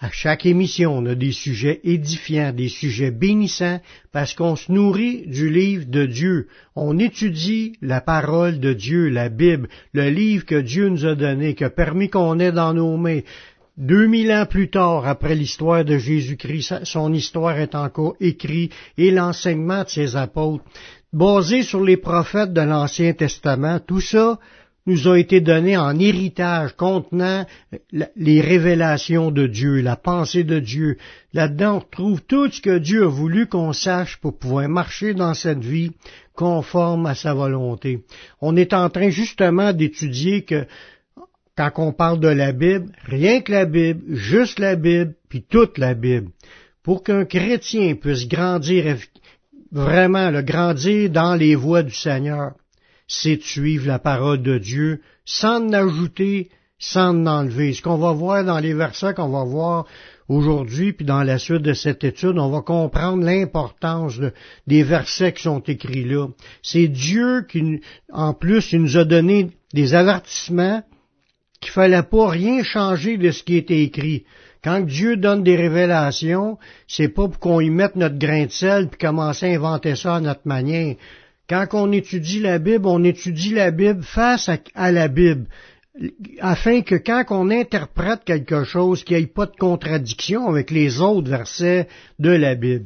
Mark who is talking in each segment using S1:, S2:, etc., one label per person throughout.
S1: À chaque émission, on a des sujets édifiants, des sujets bénissants, parce qu'on se nourrit du livre de Dieu. On étudie la parole de Dieu, la Bible, le livre que Dieu nous a donné, qui a permis qu'on ait dans nos mains. Deux mille ans plus tard, après l'histoire de Jésus-Christ, son histoire est encore écrite et l'enseignement de ses apôtres, basé sur les prophètes de l'Ancien Testament, tout ça, nous a été donné en héritage contenant les révélations de Dieu, la pensée de Dieu. Là-dedans, on trouve tout ce que Dieu a voulu qu'on sache pour pouvoir marcher dans cette vie conforme à sa volonté. On est en train justement d'étudier que quand on parle de la Bible, rien que la Bible, juste la Bible, puis toute la Bible, pour qu'un chrétien puisse grandir vraiment, le grandir dans les voies du Seigneur c'est de suivre la parole de Dieu sans en ajouter, sans en enlever. Ce qu'on va voir dans les versets qu'on va voir aujourd'hui, puis dans la suite de cette étude, on va comprendre l'importance des versets qui sont écrits là. C'est Dieu qui, en plus, il nous a donné des avertissements qu'il fallait pas rien changer de ce qui était écrit. Quand Dieu donne des révélations, c'est pas pour qu'on y mette notre grain de sel puis commencer à inventer ça à notre manière. Quand on étudie la Bible, on étudie la Bible face à, la Bible, afin que quand on interprète quelque chose, qu'il n'y ait pas de contradiction avec les autres versets de la Bible.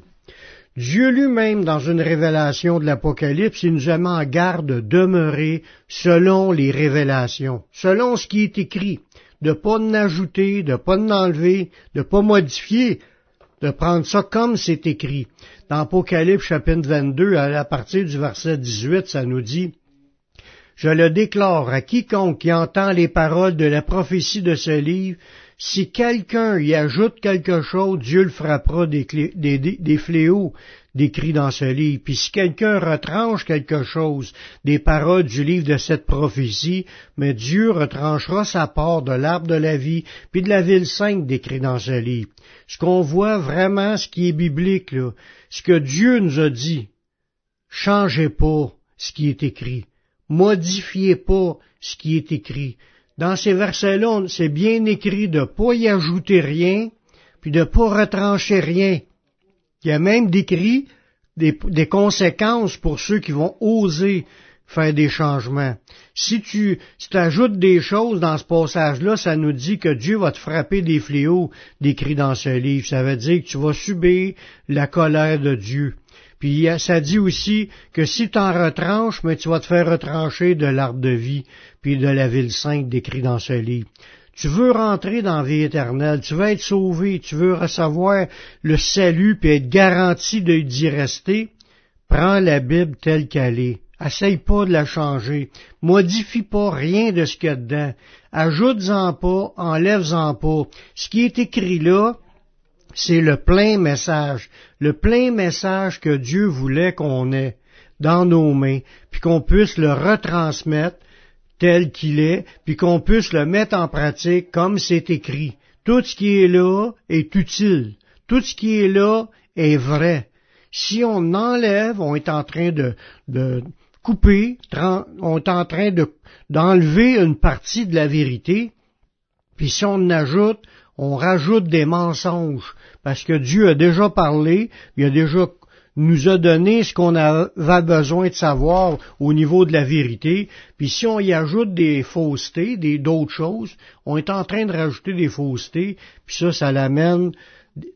S1: Dieu lui-même, dans une révélation de l'Apocalypse, il nous a mis en garde de demeurer selon les révélations, selon ce qui est écrit, de pas en ajouter, de pas en enlever, de pas modifier, de prendre ça comme c'est écrit. Dans Apocalypse chapitre 22, à partir du verset 18, ça nous dit, Je le déclare à quiconque qui entend les paroles de la prophétie de ce livre, si quelqu'un y ajoute quelque chose, Dieu le frappera des, des, des fléaux décrits dans ce livre. Puis si quelqu'un retranche quelque chose des paroles du livre de cette prophétie, mais Dieu retranchera sa part de l'arbre de la vie, puis de la ville sainte décrit dans ce livre. Ce qu'on voit vraiment, ce qui est biblique, là, ce que Dieu nous a dit, changez pas ce qui est écrit, modifiez pas ce qui est écrit. Dans ces versets-là, c'est bien écrit de ne pas y ajouter rien, puis de ne pas retrancher rien. Il y a même décrit des, conséquences pour ceux qui vont oser faire des changements. Si tu si ajoutes des choses dans ce passage-là, ça nous dit que Dieu va te frapper des fléaux décrits dans ce livre. Ça veut dire que tu vas subir la colère de Dieu. Puis ça dit aussi que si tu en retranches, mais tu vas te faire retrancher de l'arbre de vie, puis de la ville sainte décrit dans ce livre. Tu veux rentrer dans la vie éternelle, tu veux être sauvé, tu veux recevoir le salut puis être garanti d'y rester, prends la Bible telle qu'elle est. Essaye pas de la changer. Modifie pas rien de ce qu'il y a dedans. Ajoute-en pas, enlève-en pas. Ce qui est écrit là, c'est le plein message, le plein message que Dieu voulait qu'on ait dans nos mains, puis qu'on puisse le retransmettre tel qu'il est, puis qu'on puisse le mettre en pratique comme c'est écrit. Tout ce qui est là est utile. Tout ce qui est là est vrai. Si on enlève, on est en train de, de couper, on est en train de, d'enlever une partie de la vérité, puis si on ajoute, on rajoute des mensonges, parce que Dieu a déjà parlé, il a déjà nous a donné ce qu'on avait besoin de savoir au niveau de la vérité, puis si on y ajoute des faussetés, des d'autres choses, on est en train de rajouter des faussetés, puis ça, ça l'amène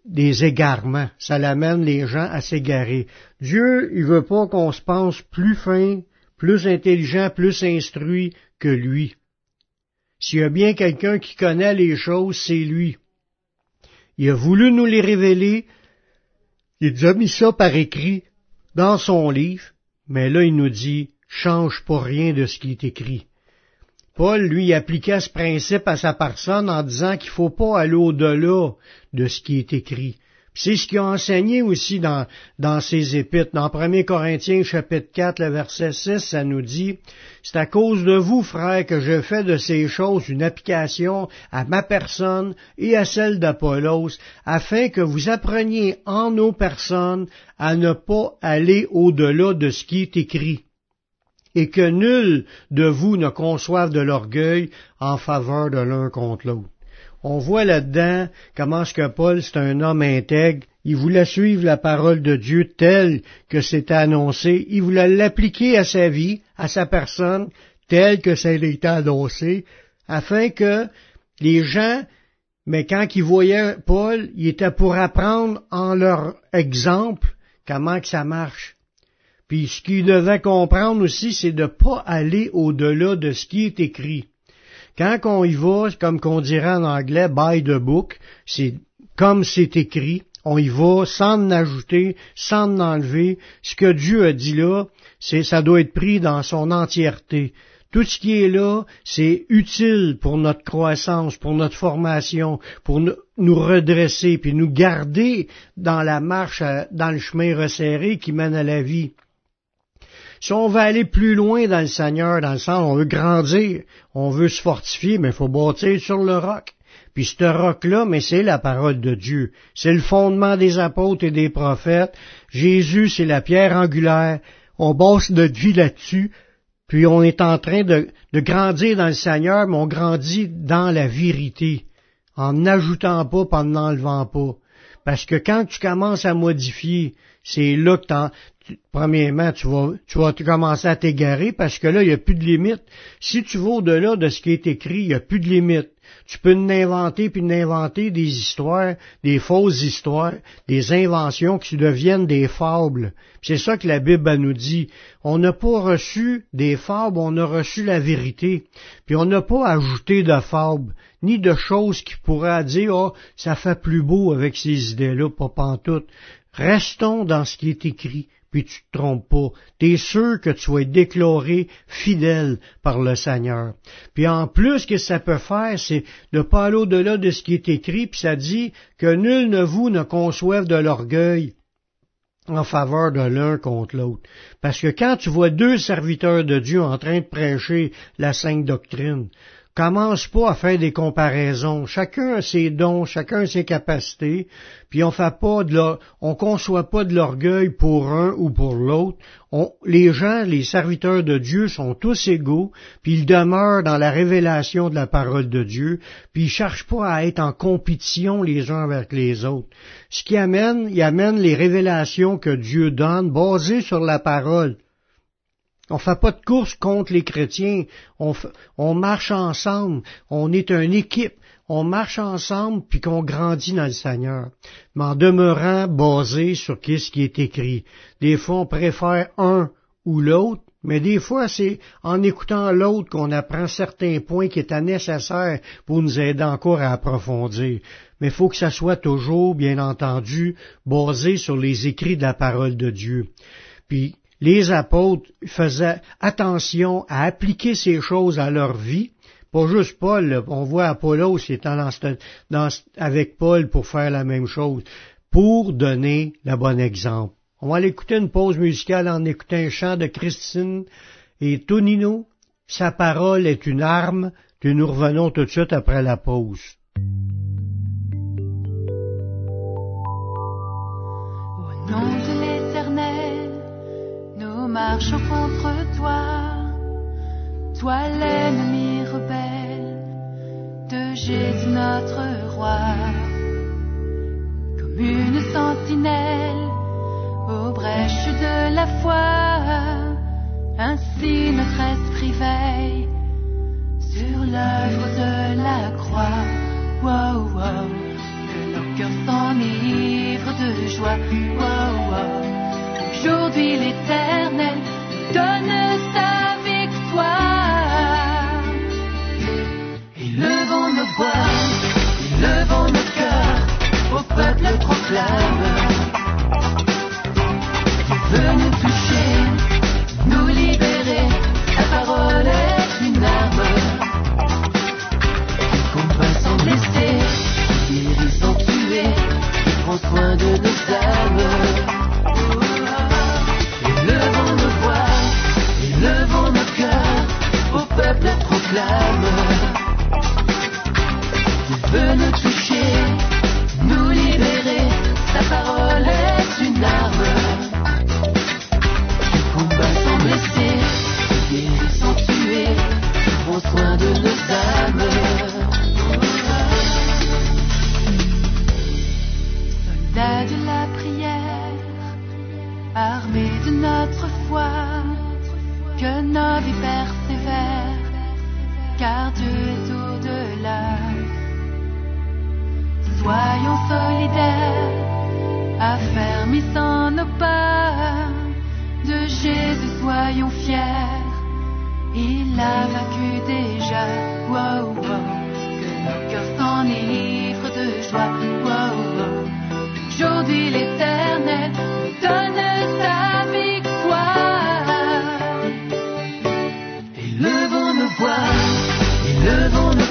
S1: des égarements, ça l'amène les gens à s'égarer. Dieu, il veut pas qu'on se pense plus fin, plus intelligent, plus instruit que lui. S'il y a bien quelqu'un qui connaît les choses, c'est lui. Il a voulu nous les révéler, il a mis ça par écrit dans son livre, mais là il nous dit change pas rien de ce qui est écrit. Paul, lui, appliquait ce principe à sa personne en disant qu'il ne faut pas aller au-delà de ce qui est écrit. C'est ce qu'il a enseigné aussi dans, dans ses épîtres. Dans 1 Corinthiens chapitre 4, le verset 6, ça nous dit, c'est à cause de vous, frères, que je fais de ces choses une application à ma personne et à celle d'Apollos, afin que vous appreniez en nos personnes à ne pas aller au-delà de ce qui est écrit et que nul de vous ne conçoive de l'orgueil en faveur de l'un contre l'autre. On voit là-dedans comment ce que Paul, c'est un homme intègre. Il voulait suivre la parole de Dieu telle que c'était annoncé. Il voulait l'appliquer à sa vie, à sa personne, telle que ça a annoncé, afin que les gens, mais quand ils voyaient Paul, il était pour apprendre en leur exemple comment que ça marche. Puis ce qu'il devait comprendre aussi, c'est de ne pas aller au-delà de ce qui est écrit. Quand on y va, comme qu'on dirait en anglais, by the book, c'est comme c'est écrit, on y va sans en ajouter, sans en enlever. Ce que Dieu a dit là, c'est ça doit être pris dans son entièreté. Tout ce qui est là, c'est utile pour notre croissance, pour notre formation, pour nous redresser, puis nous garder dans la marche, dans le chemin resserré qui mène à la vie. Si on veut aller plus loin dans le Seigneur, dans le sens, on veut grandir, on veut se fortifier, mais il faut bâtir sur le roc. Puis ce roc-là, mais c'est la parole de Dieu. C'est le fondement des apôtres et des prophètes. Jésus, c'est la pierre angulaire. On base notre vie là-dessus. Puis on est en train de, de, grandir dans le Seigneur, mais on grandit dans la vérité, en n'ajoutant pas, en n'enlevant pas. Parce que quand tu commences à modifier, c'est là que premièrement, tu vas, tu vas commencer à t'égarer parce que là, il n'y a plus de limite. Si tu vas au-delà de ce qui est écrit, il n'y a plus de limite. Tu peux n'inventer puis n'inventer des histoires, des fausses histoires, des inventions qui deviennent des fables. C'est ça que la Bible nous dit. On n'a pas reçu des fables, on a reçu la vérité. Puis on n'a pas ajouté de fables, ni de choses qui pourraient dire, oh, ça fait plus beau avec ces idées-là, pas pantoute. Restons dans ce qui est écrit puis tu te trompes pas. Tu es sûr que tu vas être déclaré fidèle par le Seigneur. Puis en plus, ce que ça peut faire, c'est de pas aller au-delà de ce qui est écrit, puis ça dit que nul ne vous ne conçoive de l'orgueil en faveur de l'un contre l'autre. Parce que quand tu vois deux serviteurs de Dieu en train de prêcher la sainte doctrine, commence pas à faire des comparaisons. Chacun a ses dons, chacun a ses capacités, puis on fait pas de on conçoit pas de l'orgueil pour un ou pour l'autre. les gens, les serviteurs de Dieu sont tous égaux, puis ils demeurent dans la révélation de la parole de Dieu, puis ils cherchent pas à être en compétition les uns avec les autres. Ce qui amène, il amène les révélations que Dieu donne basées sur la parole. On fait pas de course contre les chrétiens. On, marche ensemble. On est une équipe. On marche ensemble puis qu'on grandit dans le Seigneur. Mais en demeurant basé sur ce qui est écrit. Des fois, on préfère un ou l'autre, mais des fois, c'est en écoutant l'autre qu'on apprend certains points qui étaient nécessaires pour nous aider encore à approfondir. Mais il faut que ça soit toujours, bien entendu, basé sur les écrits de la parole de Dieu. Puis, les apôtres faisaient attention à appliquer ces choses à leur vie. Pas juste Paul, on voit Apollos est avec Paul pour faire la même chose, pour donner le bon exemple. On va aller écouter une pause musicale en écoutant un chant de Christine et Tonino. Sa parole est une arme, puis nous revenons tout de suite après la pause.
S2: Marchons contre toi, toi l'ennemi rebelle de Jésus notre roi. Comme une sentinelle aux brèches de la foi, ainsi notre esprit veille sur l'œuvre de la croix. Wow, wow, que nos cœurs s'enivrent de joie. Wow, wow. Aujourd'hui l'Éternel donne sa victoire. Élevons nos voix, élevons nos cœurs, au peuple proclame. Car Dieu est au-delà. Soyons solidaires, affermissant nos pas, de Jésus soyons fiers. Il a vaincu déjà, wow, wow, que nos cœurs s'enivrent de joie, wow. Aujourd'hui l'éternel donne sa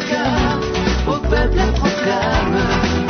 S2: cœurs, au peuple la proclame.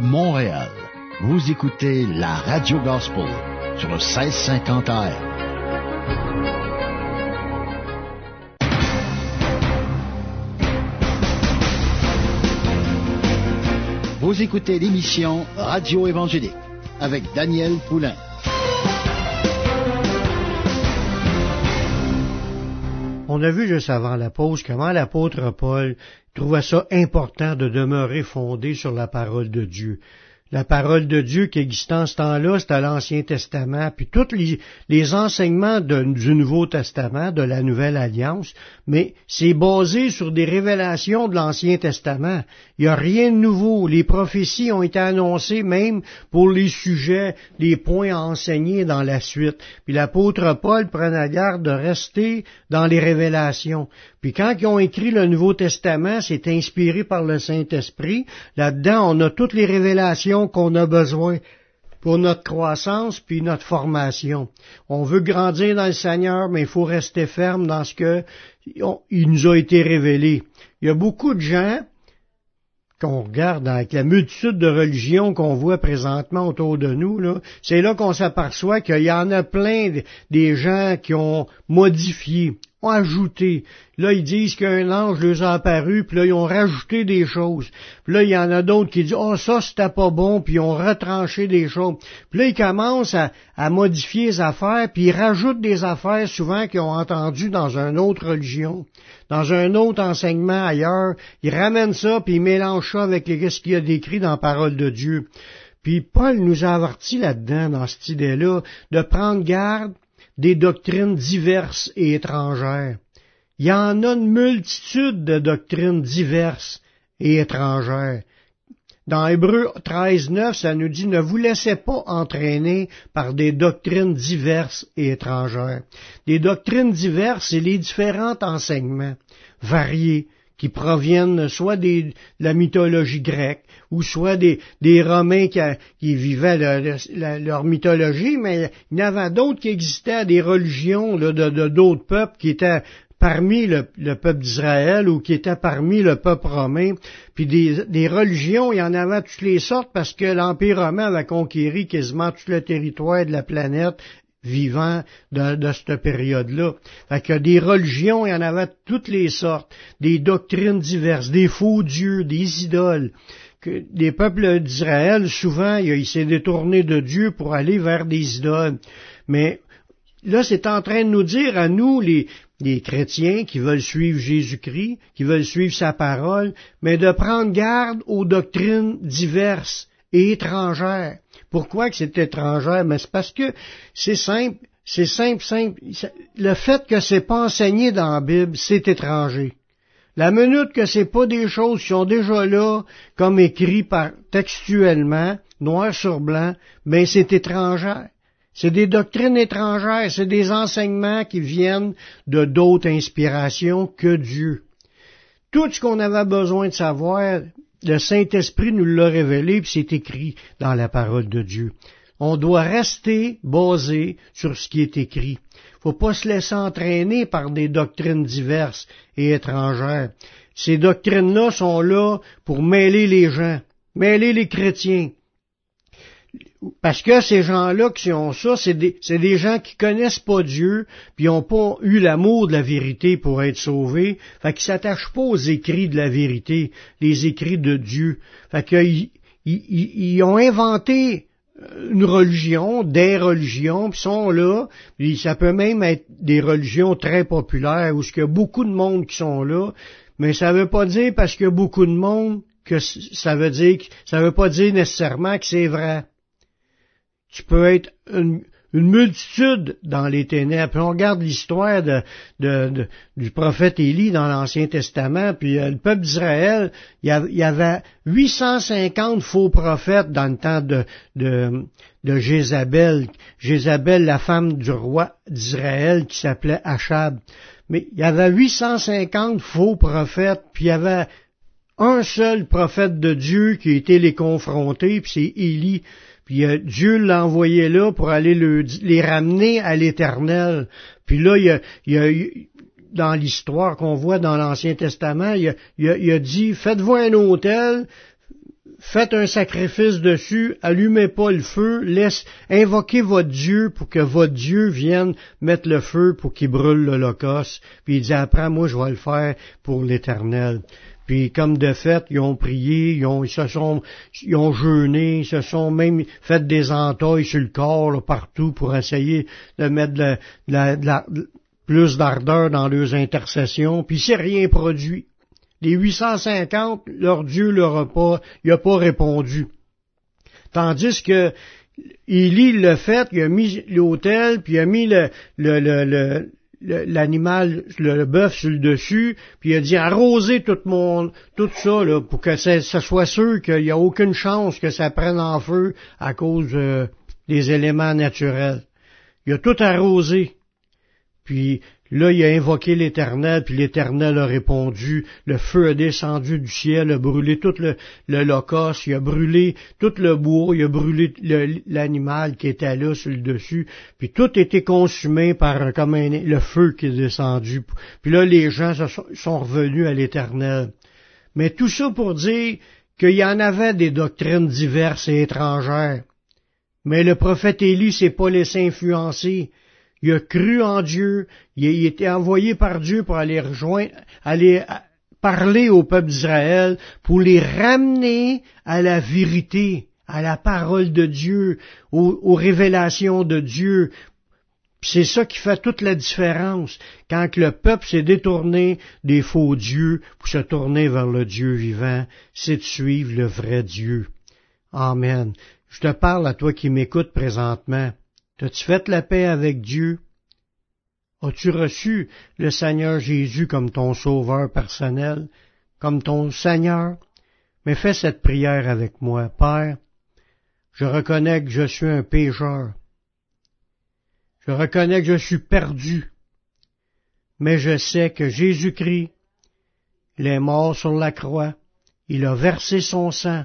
S3: Montréal, vous écoutez la Radio Gospel sur le 1650 AM. Vous écoutez l'émission Radio Évangélique avec Daniel Poulain.
S1: On a vu juste avant la pause comment l'apôtre Paul trouvait ça important de demeurer fondé sur la parole de Dieu. La parole de Dieu qui existait en ce temps-là, c'était l'Ancien Testament, puis tous les, enseignements du Nouveau Testament, de la Nouvelle Alliance, mais c'est basé sur des révélations de l'Ancien Testament. Il n'y a rien de nouveau. Les prophéties ont été annoncées même pour les sujets, les points à enseigner dans la suite. Puis l'apôtre Paul prenait garde de rester dans les révélations. Puis quand ils ont écrit le Nouveau Testament, c'est inspiré par le Saint-Esprit. Là-dedans, on a toutes les révélations qu'on a besoin pour notre croissance puis notre formation. On veut grandir dans le Seigneur, mais il faut rester ferme dans ce que il nous a été révélé. Il y a beaucoup de gens qu'on regarde avec la multitude de religions qu'on voit présentement autour de nous, c'est là qu'on s'aperçoit qu'il y en a plein de- des gens qui ont modifié ont ajouté. Là, ils disent qu'un ange leur a apparu, puis là, ils ont rajouté des choses. Puis là, il y en a d'autres qui disent, oh, ça, c'était pas bon, puis ils ont retranché des choses. Puis là, ils commencent à, modifier les affaires, puis ils rajoutent des affaires souvent qu'ils ont entendues dans une autre religion, dans un autre enseignement ailleurs. Ils ramènent ça, puis ils mélangent ça avec ce qu'il y a décrit dans la parole de Dieu. Puis Paul nous a avertis là-dedans, dans cette idée-là, de prendre garde des doctrines diverses et étrangères. Il y en a une multitude de doctrines diverses et étrangères. Dans Hébreu 13, 9, ça nous dit ne vous laissez pas entraîner par des doctrines diverses et étrangères. Des doctrines diverses, c'est les différents enseignements variés qui proviennent soit de la mythologie grecque, ou soit des, Romains qui, vivaient leur mythologie, mais il y en avait d'autres qui existaient, des religions de d'autres peuples qui étaient parmi le, peuple d'Israël ou qui étaient parmi le peuple romain. Puis des, des, religions, il y en avait toutes les sortes parce que l'Empire romain avait conquéri quasiment tout le territoire de la planète vivant de, cette période-là. Fait que des religions, il y en avait toutes les sortes, des doctrines diverses, des faux dieux, des idoles. Que des peuples d'Israël, souvent, il s'est détourné de Dieu pour aller vers des idoles. Mais là, c'est en train de nous dire à nous, les, les chrétiens qui veulent suivre Jésus-Christ, qui veulent suivre sa parole, mais de prendre garde aux doctrines diverses et étrangères. Pourquoi que c'est étrangère? Mais c'est parce que c'est simple, c'est simple, simple. Le fait que c'est pas enseigné dans la Bible, c'est étranger. La minute que c'est pas des choses qui sont déjà là, comme écrit par, textuellement, noir sur blanc, mais c'est étrangère. C'est des doctrines étrangères, c'est des enseignements qui viennent de d'autres inspirations que Dieu. Tout ce qu'on avait besoin de savoir, le Saint-Esprit nous l'a révélé, puis c'est écrit dans la parole de Dieu. On doit rester basé sur ce qui est écrit. Faut pas se laisser entraîner par des doctrines diverses et étrangères. Ces doctrines-là sont là pour mêler les gens, mêler les chrétiens, parce que ces gens-là qui ont ça, c'est des, des, gens qui connaissent pas Dieu, puis n'ont pas eu l'amour de la vérité pour être sauvés, fait qu'ils s'attachent pas aux écrits de la vérité, les écrits de Dieu. Fait qu'ils ils, ont inventé une religion, des religions, puis sont là, puis ça peut même être des religions très populaires, où il y a beaucoup de monde qui sont là, mais ça veut pas dire parce qu'il y a beaucoup de monde que ça veut dire, ça veut pas dire nécessairement que c'est vrai tu peux être une, multitude dans les ténèbres. Puis on regarde l'histoire de, du prophète Élie dans l'Ancien Testament, puis euh, le peuple d'Israël, il y avait 850 faux prophètes dans le temps de, de, de Jézabel, Jézabel, la femme du roi d'Israël qui s'appelait Achab. Mais il y avait 850 faux prophètes, puis il y avait un seul prophète de Dieu qui était les confronter, puis c'est Élie. Puis euh, Dieu l'a envoyé là pour aller les ramener à l'Éternel. Puis là, il y a, dans l'histoire qu'on voit dans l'Ancien Testament, il a, dit, faites-vous un autel, faites un sacrifice dessus, allumez pas le feu, laisse, invoquez votre Dieu pour que votre Dieu vienne mettre le feu pour qu'il brûle l'Holocauste. Puis il dit, après, moi, je vais le faire pour l'Éternel. Puis comme de fait, ils ont prié, ils ont, se sont, ils ont jeûné, ils se sont même fait des entailles sur le corps partout pour essayer de mettre plus d'ardeur dans leurs intercessions. Puis c'est rien produit. Les 850, leur Dieu leur a pas, il a pas répondu. Tandis que Élie l'a fait, il a mis l'autel, puis il a mis le, le, le, l'animal, le, bœuf sur le dessus, puis il a dit arroser tout le monde, tout ça, là, pour que ça, soit sûr qu'il n'y a aucune chance que ça prenne en feu à cause euh, des éléments naturels. Il a tout arrosé. Puis Là, il a invoqué l'Éternel, puis l'Éternel a répondu, le feu a descendu du ciel, a brûlé tout le, le locus, il a brûlé tout le bois, il a brûlé l'animal qui était là sur le dessus, puis tout était consumé par comme le feu qui est descendu. Puis là, les gens sont revenus à l'Éternel. Mais tout ça pour dire qu'il y en avait des doctrines diverses et étrangères. Mais le prophète Élie s'est pas laissé influencer il a cru en Dieu, il a été envoyé par Dieu pour aller rejoindre, aller parler au peuple d'Israël, pour les ramener à la vérité, à la parole de Dieu, aux, aux révélations de Dieu, c'est ça qui fait toute la différence quand le peuple s'est détourné des faux dieux pour se tourner vers le Dieu vivant, c'est de suivre le vrai Dieu. Amen. Je te parle à toi qui m'écoutes présentement. As-tu fait la paix avec Dieu? As-tu reçu le Seigneur Jésus comme ton sauveur personnel, comme ton Seigneur? Mais fais cette prière avec moi. Père, je reconnais que je suis un pécheur. Je reconnais que je suis perdu, mais je sais que Jésus-Christ, il est mort sur la croix, il a versé son sang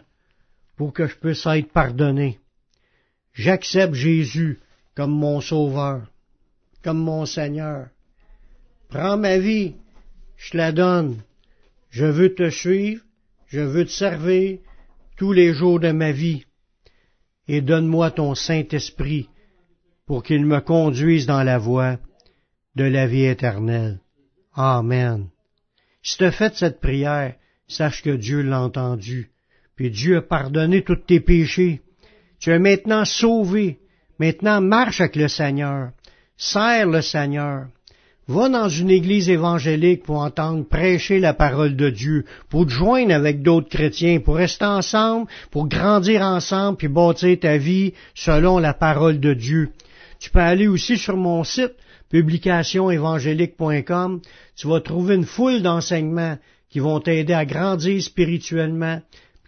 S1: pour que je puisse être pardonné. J'accepte Jésus comme mon sauveur, comme mon Seigneur. Prends ma vie, je la donne. Je veux te suivre, je veux te servir tous les jours de ma vie. Et donne-moi ton Saint-Esprit pour qu'il me conduise dans la voie de la vie éternelle. Amen. Si tu as fait cette prière, sache que Dieu l'a entendu, puis Dieu a pardonné tous tes péchés. Tu es maintenant sauvé. Maintenant, marche avec le Seigneur. Sers le Seigneur. Va dans une église évangélique pour entendre prêcher la parole de Dieu, pour te joindre avec d'autres chrétiens, pour rester ensemble, pour grandir ensemble, puis bâtir ta vie selon la parole de Dieu. Tu peux aller aussi sur mon site publicationévangélique.com. Tu vas trouver une foule d'enseignements qui vont t'aider à grandir spirituellement,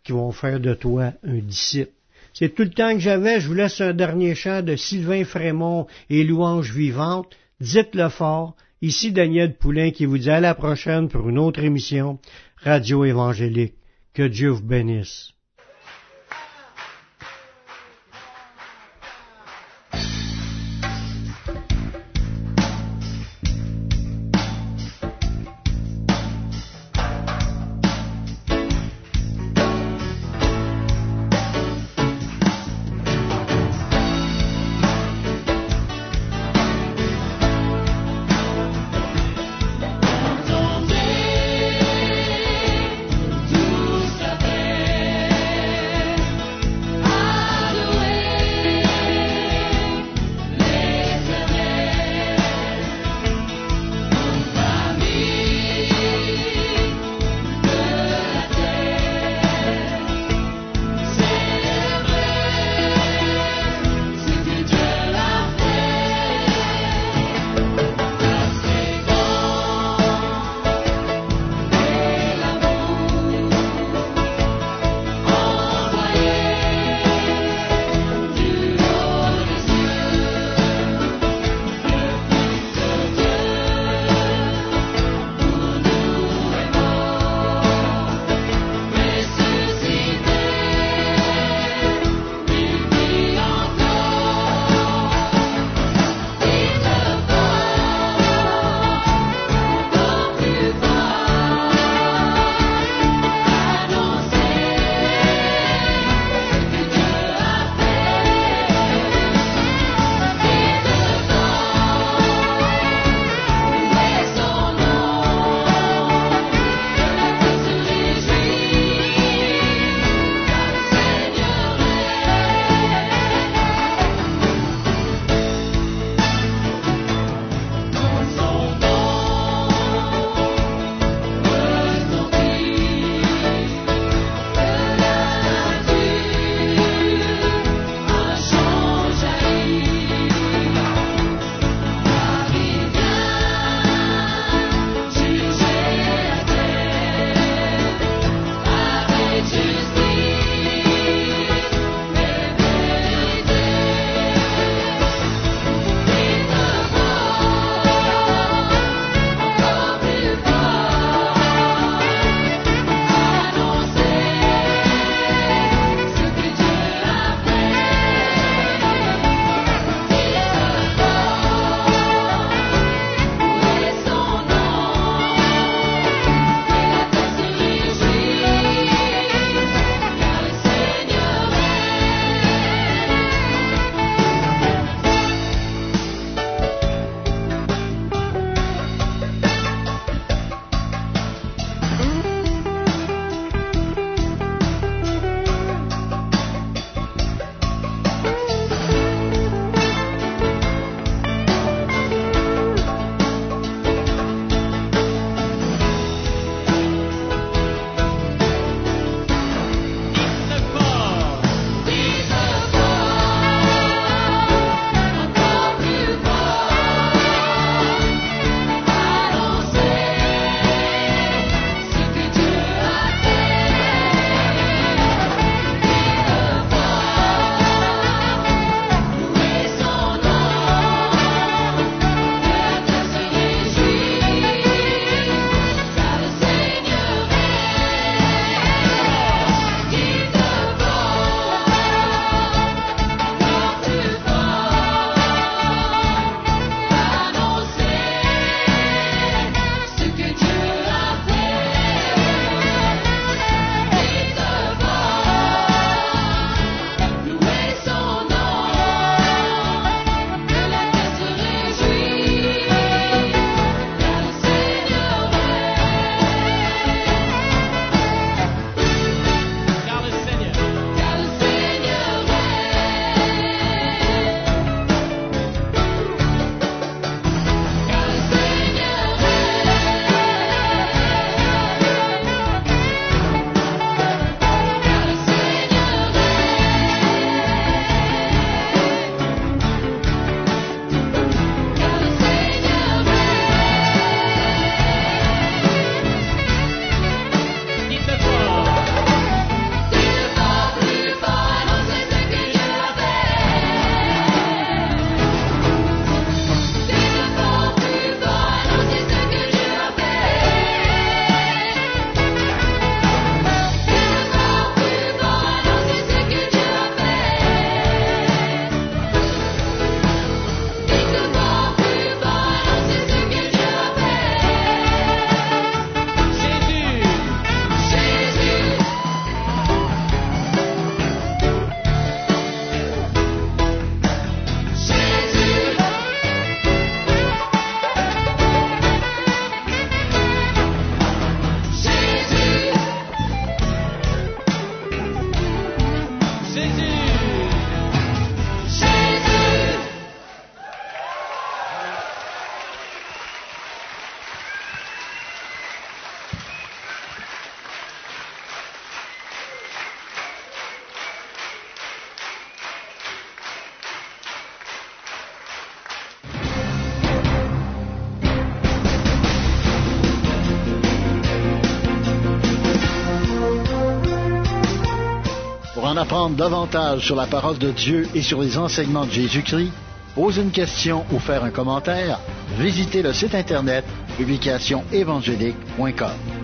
S1: qui vont faire de toi un disciple. C'est tout le temps que j'avais. Je vous laisse un dernier chant de Sylvain Frémont et Louange Vivante. Dites-le fort. Ici Daniel Poulain qui vous dit à la prochaine pour une autre émission Radio Évangélique. Que Dieu vous bénisse.
S3: Davantage sur la parole de Dieu et sur les enseignements de Jésus-Christ, poser une question ou faire un commentaire, visitez le site internet publicationévangélique.com.